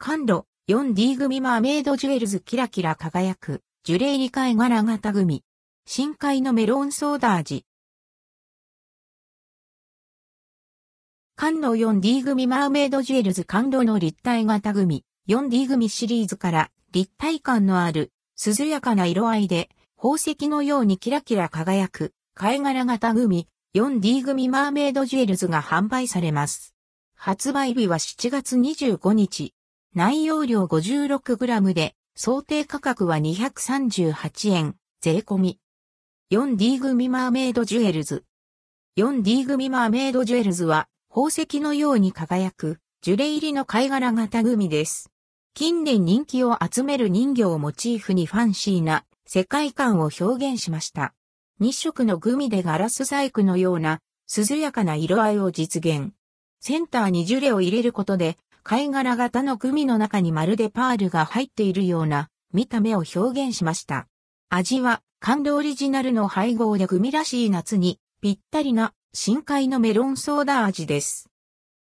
感度 4D 組マーメイドジュエルズキラキラ輝くジュレイリ貝殻型グミ。深海のメロンソーダ味。感度 4D 組マーメイドジュエルズ感度の立体型グミ。4D 組シリーズから立体感のある涼やかな色合いで宝石のようにキラキラ輝く貝殻型グミ 4D 組マーメイドジュエルズが販売されます。発売日は7月25日。内容量 56g で想定価格は238円税込み。4D 組マーメイドジュエルズ。4D 組マーメイドジュエルズは宝石のように輝くジュレ入りの貝殻型グミです。近年人気を集める人形をモチーフにファンシーな世界観を表現しました。日色のグミでガラス細工のような涼やかな色合いを実現。センターにジュレを入れることで貝殻型のグミの中にまるでパールが入っているような見た目を表現しました。味は感動オリジナルの配合でグミらしい夏にぴったりな深海のメロンソーダ味です。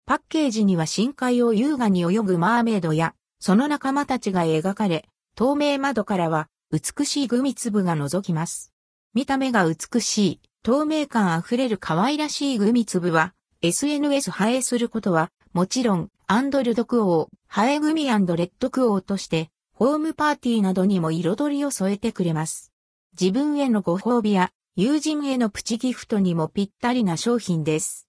パッケージには深海を優雅に泳ぐマーメイドやその仲間たちが描かれ、透明窓からは美しいグミ粒が覗きます。見た目が美しい、透明感あふれる可愛らしいグミ粒は、SNS 映えすることは、もちろん、 and ldquo、映えグミ rdquo として、ホームパーティーなどにも彩りを添えてくれます。自分へのご褒美や友人へのプチギフトにもぴったりな商品です。